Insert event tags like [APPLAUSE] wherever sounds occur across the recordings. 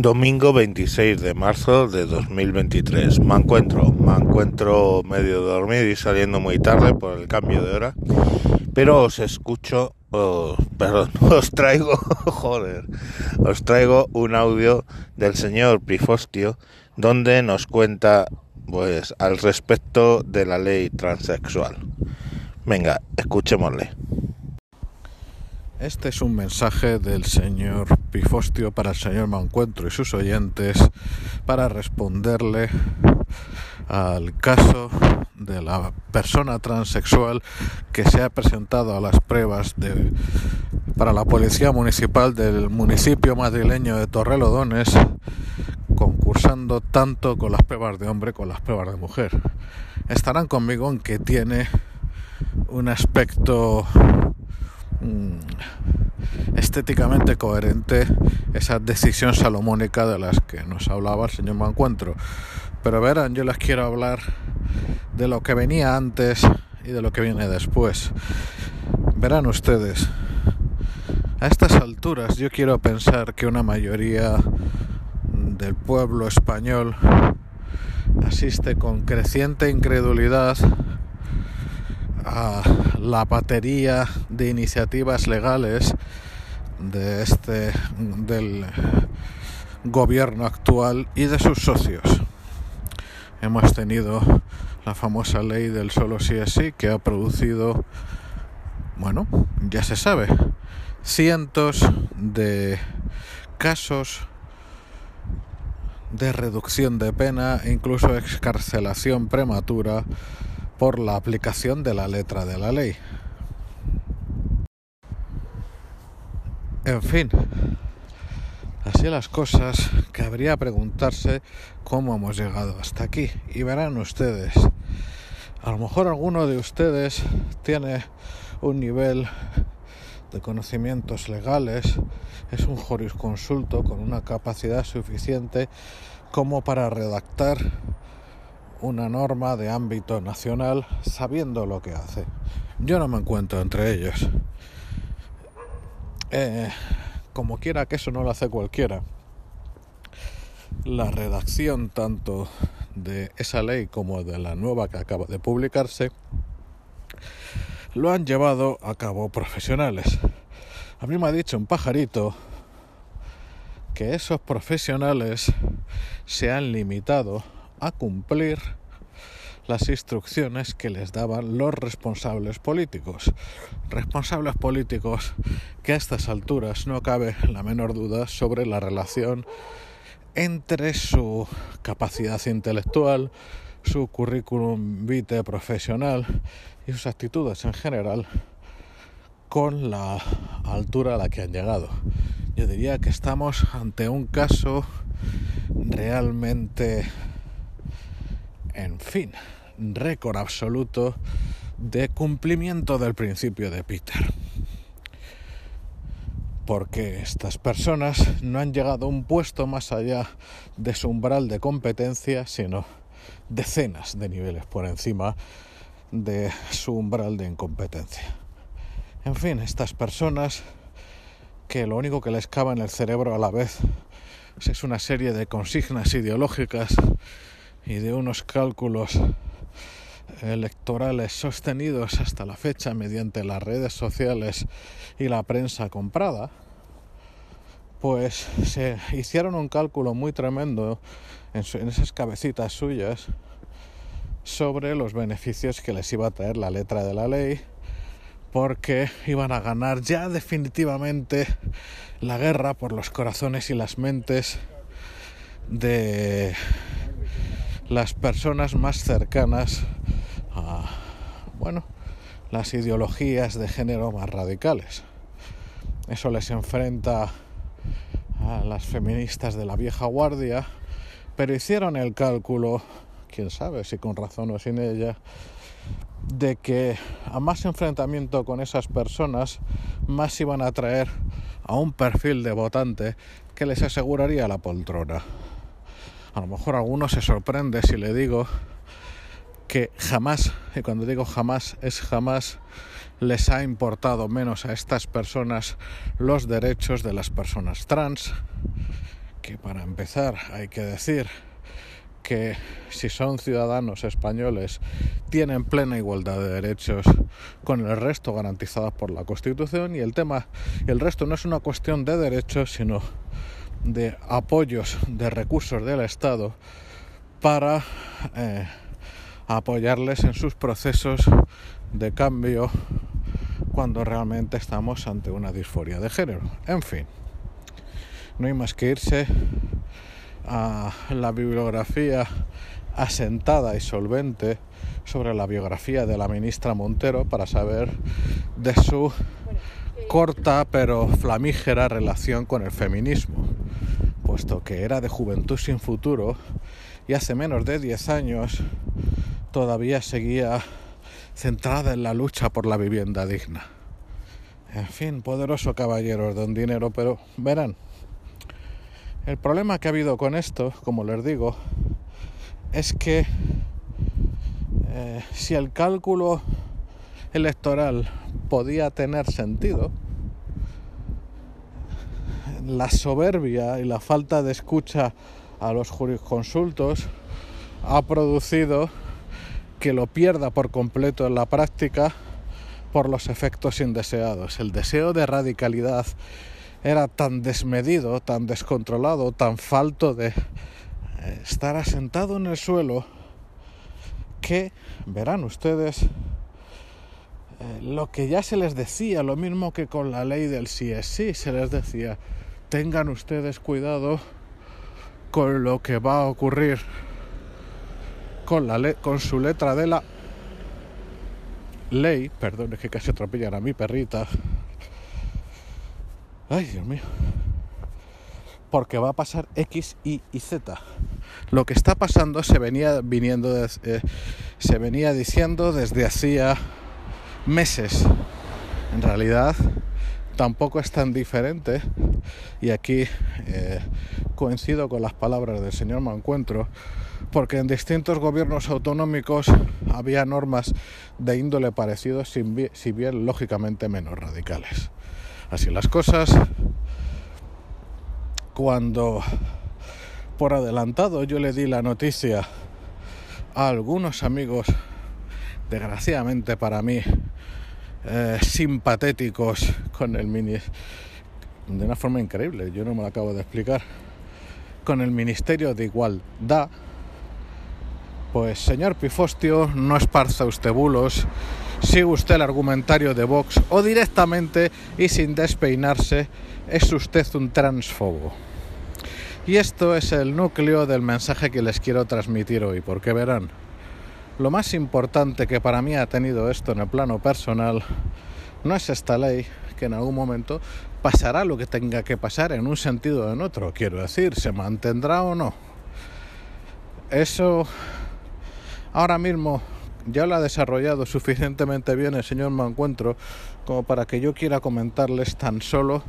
Domingo 26 de marzo de 2023. Me encuentro, me encuentro medio dormido y saliendo muy tarde por el cambio de hora, pero os escucho, oh, perdón, [LAUGHS] os traigo, [LAUGHS] joder, os traigo un audio del señor Prifostio donde nos cuenta, pues, al respecto de la ley transexual. Venga, escuchémosle. Este es un mensaje del señor Pifostio para el señor Mancuentro y sus oyentes para responderle al caso de la persona transexual que se ha presentado a las pruebas de, para la Policía Municipal del municipio madrileño de Torrelodones, concursando tanto con las pruebas de hombre como con las pruebas de mujer. Estarán conmigo en que tiene un aspecto estéticamente coherente esa decisión salomónica de las que nos hablaba el señor Mancuentro. Pero verán, yo les quiero hablar de lo que venía antes y de lo que viene después. Verán ustedes, a estas alturas yo quiero pensar que una mayoría del pueblo español asiste con creciente incredulidad a la batería de iniciativas legales de este del gobierno actual y de sus socios. Hemos tenido la famosa ley del solo sí es sí que ha producido bueno, ya se sabe, cientos de casos de reducción de pena e incluso excarcelación prematura por la aplicación de la letra de la ley. En fin, así las cosas, cabría preguntarse cómo hemos llegado hasta aquí. Y verán ustedes, a lo mejor alguno de ustedes tiene un nivel de conocimientos legales, es un jurisconsulto con una capacidad suficiente como para redactar una norma de ámbito nacional sabiendo lo que hace. Yo no me encuentro entre ellos. Eh, como quiera que eso no lo hace cualquiera, la redacción tanto de esa ley como de la nueva que acaba de publicarse lo han llevado a cabo profesionales. A mí me ha dicho un pajarito que esos profesionales se han limitado a cumplir las instrucciones que les daban los responsables políticos. Responsables políticos que a estas alturas no cabe la menor duda sobre la relación entre su capacidad intelectual, su currículum vitae profesional y sus actitudes en general con la altura a la que han llegado. Yo diría que estamos ante un caso realmente en fin, récord absoluto de cumplimiento del principio de Peter. Porque estas personas no han llegado a un puesto más allá de su umbral de competencia, sino decenas de niveles por encima de su umbral de incompetencia. En fin, estas personas que lo único que les cabe en el cerebro a la vez es una serie de consignas ideológicas y de unos cálculos electorales sostenidos hasta la fecha mediante las redes sociales y la prensa comprada, pues se hicieron un cálculo muy tremendo en, esas cabecitas suyas sobre los beneficios que les iba a traer la letra de la ley, porque iban a ganar ya definitivamente la guerra por los corazones y las mentes de las personas más cercanas a, bueno, las ideologías de género más radicales. Eso les enfrenta a las feministas de la vieja guardia, pero hicieron el cálculo, quién sabe si con razón o sin ella, de que a más enfrentamiento con esas personas, más iban a traer a un perfil de votante que les aseguraría la poltrona. A lo mejor alguno se sorprende si le digo que jamás, y cuando digo jamás es jamás, les ha importado menos a estas personas los derechos de las personas trans, que para empezar hay que decir que si son ciudadanos españoles tienen plena igualdad de derechos con el resto garantizados por la Constitución y el tema el resto no es una cuestión de derechos sino de apoyos de recursos del Estado para eh, apoyarles en sus procesos de cambio cuando realmente estamos ante una disforia de género. En fin, no hay más que irse a la bibliografía asentada y solvente sobre la biografía de la ministra Montero para saber de su corta pero flamígera relación con el feminismo, puesto que era de juventud sin futuro y hace menos de 10 años todavía seguía centrada en la lucha por la vivienda digna. En fin, poderoso caballero don dinero, pero verán, el problema que ha habido con esto, como les digo, es que eh, si el cálculo electoral podía tener sentido, la soberbia y la falta de escucha a los jurisconsultos ha producido que lo pierda por completo en la práctica por los efectos indeseados. El deseo de radicalidad era tan desmedido, tan descontrolado, tan falto de eh, estar asentado en el suelo, que verán ustedes eh, lo que ya se les decía, lo mismo que con la ley del CSI, se les decía, tengan ustedes cuidado con lo que va a ocurrir con, la con su letra de la ley, perdón, es que casi atropellan a mi perrita, Ay, Dios mío. Porque va a pasar X, Y y Z. Lo que está pasando se venía viniendo eh, se venía diciendo desde hacía meses. En realidad tampoco es tan diferente y aquí eh, coincido con las palabras del señor Mancuentro porque en distintos gobiernos autonómicos había normas de índole parecido si bien lógicamente menos radicales así las cosas. Cuando por adelantado yo le di la noticia a algunos amigos, desgraciadamente para mí, eh, simpatéticos con el mini, de una forma increíble, yo no me lo acabo de explicar, con el Ministerio de Igualdad, pues señor Pifostio, no esparza usted bulos sigue usted el argumentario de Vox o directamente y sin despeinarse es usted un transfobo. Y esto es el núcleo del mensaje que les quiero transmitir hoy, porque verán, lo más importante que para mí ha tenido esto en el plano personal no es esta ley, que en algún momento pasará lo que tenga que pasar en un sentido o en otro, quiero decir, se mantendrá o no. Eso ahora mismo ya lo ha desarrollado suficientemente bien el señor Mancuentro como para que yo quiera comentarles tan solo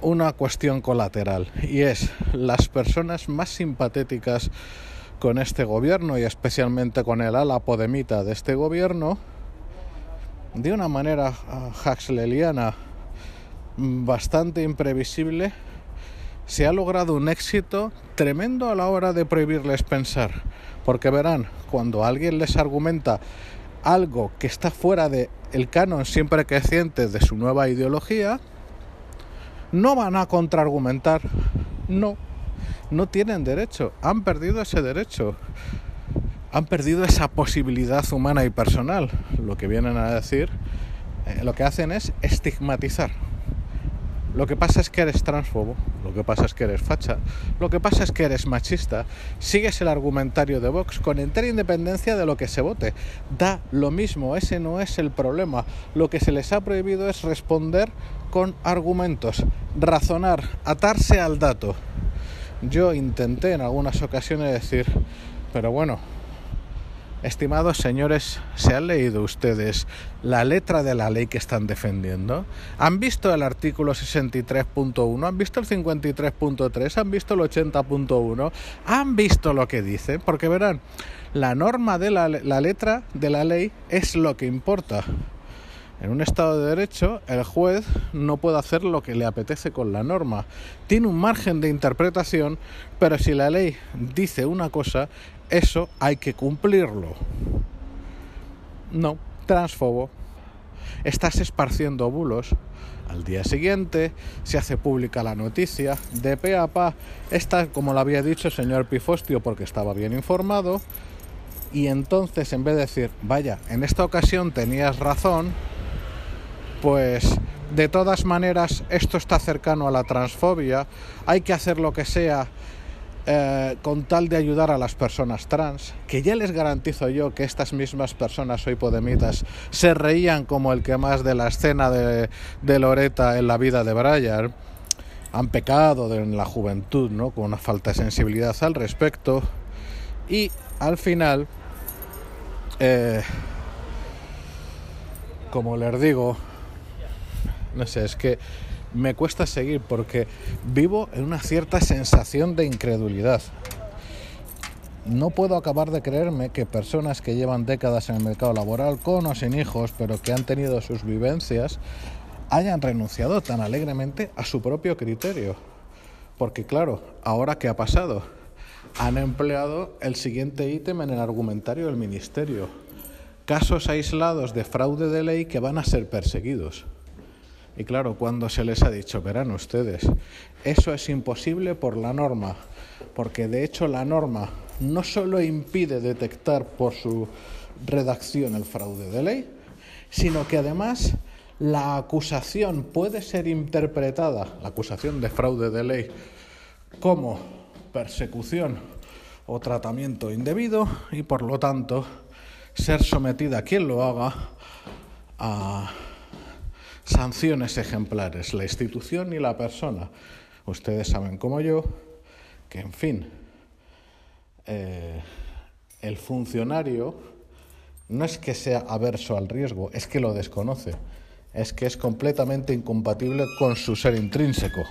una cuestión colateral y es las personas más simpatéticas con este gobierno y especialmente con el ala podemita de este gobierno de una manera ah, huxleyana bastante imprevisible se ha logrado un éxito tremendo a la hora de prohibirles pensar porque verán, cuando alguien les argumenta algo que está fuera del el canon siempre creciente de su nueva ideología, no van a contraargumentar. No, no tienen derecho. Han perdido ese derecho. Han perdido esa posibilidad humana y personal. Lo que vienen a decir, eh, lo que hacen es estigmatizar. Lo que pasa es que eres transfobo, lo que pasa es que eres facha, lo que pasa es que eres machista. Sigues el argumentario de Vox con entera independencia de lo que se vote. Da lo mismo, ese no es el problema. Lo que se les ha prohibido es responder con argumentos, razonar, atarse al dato. Yo intenté en algunas ocasiones decir, pero bueno, Estimados señores, ¿se han leído ustedes la letra de la ley que están defendiendo? ¿Han visto el artículo 63.1? ¿Han visto el 53.3? ¿Han visto el 80.1? ¿Han visto lo que dice? Porque verán, la norma de la, la letra de la ley es lo que importa. En un Estado de Derecho, el juez no puede hacer lo que le apetece con la norma. Tiene un margen de interpretación, pero si la ley dice una cosa, eso hay que cumplirlo. No, transfobo. Estás esparciendo bulos. Al día siguiente se hace pública la noticia, de pe a pa, está como lo había dicho el señor Pifostio porque estaba bien informado, y entonces en vez de decir, vaya, en esta ocasión tenías razón, pues de todas maneras esto está cercano a la transfobia, hay que hacer lo que sea eh, con tal de ayudar a las personas trans, que ya les garantizo yo que estas mismas personas hoy podemitas se reían como el que más de la escena de, de Loreta en la vida de Brian, han pecado en la juventud, ¿no? Con una falta de sensibilidad al respecto. Y al final, eh, como les digo, no sé, es que me cuesta seguir porque vivo en una cierta sensación de incredulidad. No puedo acabar de creerme que personas que llevan décadas en el mercado laboral con o sin hijos, pero que han tenido sus vivencias, hayan renunciado tan alegremente a su propio criterio. Porque claro, ahora qué ha pasado? Han empleado el siguiente ítem en el argumentario del Ministerio. Casos aislados de fraude de ley que van a ser perseguidos. Y claro, cuando se les ha dicho, verán ustedes, eso es imposible por la norma, porque de hecho la norma no solo impide detectar por su redacción el fraude de ley, sino que además la acusación puede ser interpretada, la acusación de fraude de ley, como persecución o tratamiento indebido y por lo tanto ser sometida a quien lo haga a sanciones ejemplares, la institución y la persona. Ustedes saben como yo que, en fin, eh, el funcionario no es que sea averso al riesgo, es que lo desconoce, es que es completamente incompatible con su ser intrínseco.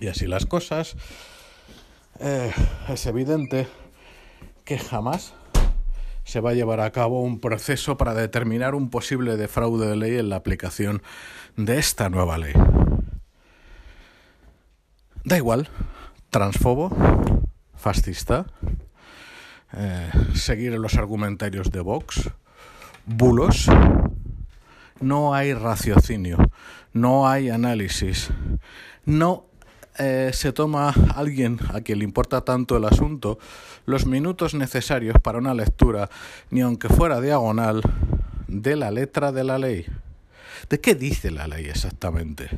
Y así las cosas, eh, es evidente que jamás se va a llevar a cabo un proceso para determinar un posible defraude de ley en la aplicación de esta nueva ley. Da igual, transfobo, fascista, eh, seguir los argumentarios de Vox, bulos, no hay raciocinio, no hay análisis, no eh, se toma alguien a quien le importa tanto el asunto los minutos necesarios para una lectura, ni aunque fuera diagonal, de la letra de la ley. ¿De qué dice la ley exactamente?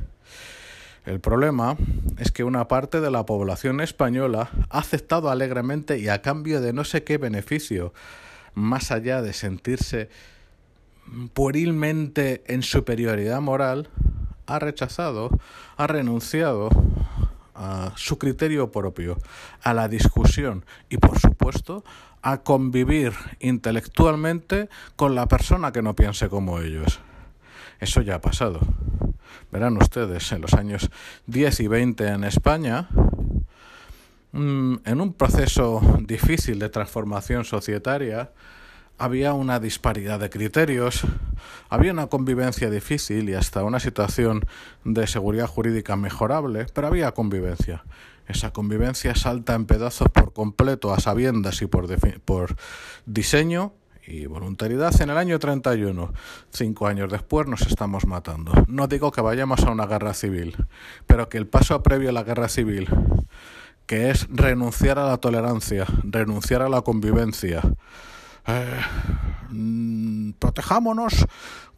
El problema es que una parte de la población española ha aceptado alegremente y a cambio de no sé qué beneficio, más allá de sentirse puerilmente en superioridad moral, ha rechazado, ha renunciado a su criterio propio, a la discusión y, por supuesto, a convivir intelectualmente con la persona que no piense como ellos. Eso ya ha pasado. Verán ustedes, en los años 10 y 20 en España, mm, en un proceso difícil de transformación societaria, había una disparidad de criterios, había una convivencia difícil y hasta una situación de seguridad jurídica mejorable, pero había convivencia. Esa convivencia salta en pedazos por completo a sabiendas y por, por diseño y voluntariedad en el año 31. Cinco años después nos estamos matando. No digo que vayamos a una guerra civil, pero que el paso previo a la guerra civil, que es renunciar a la tolerancia, renunciar a la convivencia, eh, mm, protejámonos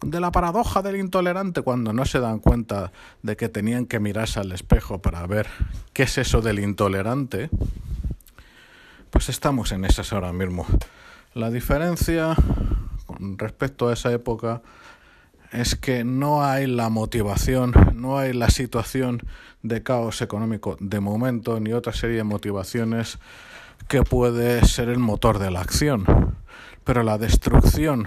de la paradoja del intolerante cuando no se dan cuenta de que tenían que mirarse al espejo para ver qué es eso del intolerante, pues estamos en esas ahora mismo. La diferencia con respecto a esa época es que no hay la motivación, no hay la situación de caos económico de momento, ni otra serie de motivaciones que puede ser el motor de la acción pero la destrucción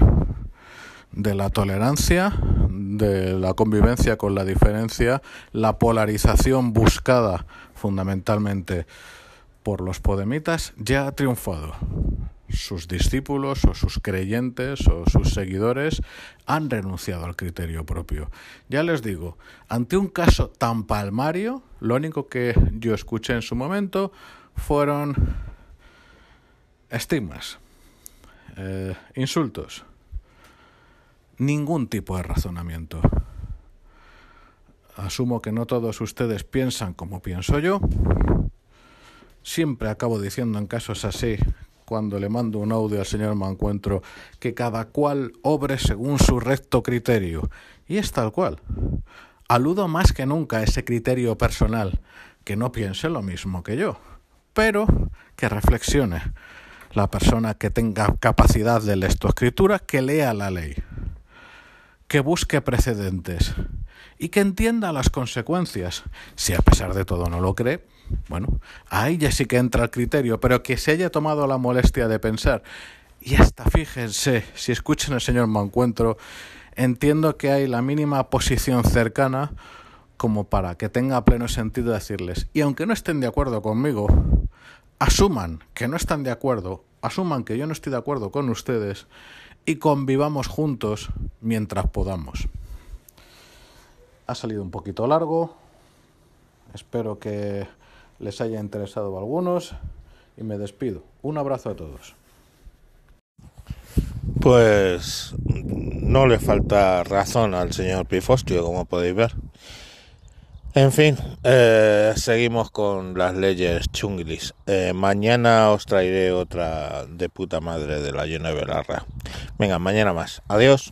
de la tolerancia, de la convivencia con la diferencia, la polarización buscada fundamentalmente por los podemitas, ya ha triunfado. sus discípulos o sus creyentes o sus seguidores han renunciado al criterio propio. Ya les digo, ante un caso tan palmario, lo único que yo escuché en su momento fueron estigmas, eh, insultos, ningún tipo de razonamiento. Asumo que no todos ustedes piensan como pienso yo. Siempre acabo diciendo en casos así cuando le mando un audio al señor Mancuentro que cada cual obre según su recto criterio. Y es tal cual. Aludo más que nunca a ese criterio personal, que no piense lo mismo que yo, pero que reflexione. La persona que tenga capacidad de lectoescritura, que lea la ley, que busque precedentes y que entienda las consecuencias. Si a pesar de todo no lo cree, bueno, ahí ya sí que entra el criterio, pero que se haya tomado la molestia de pensar. Y hasta fíjense, si escuchan al señor Mancuentro, entiendo que hay la mínima posición cercana como para que tenga pleno sentido decirles, y aunque no estén de acuerdo conmigo, asuman que no están de acuerdo, asuman que yo no estoy de acuerdo con ustedes y convivamos juntos mientras podamos. Ha salido un poquito largo, espero que les haya interesado a algunos y me despido. Un abrazo a todos. Pues no le falta razón al señor Pifostio, como podéis ver. En fin, eh, seguimos con las leyes chunglis. Eh, mañana os traeré otra de puta madre de la Yone Belarra. Venga, mañana más. Adiós.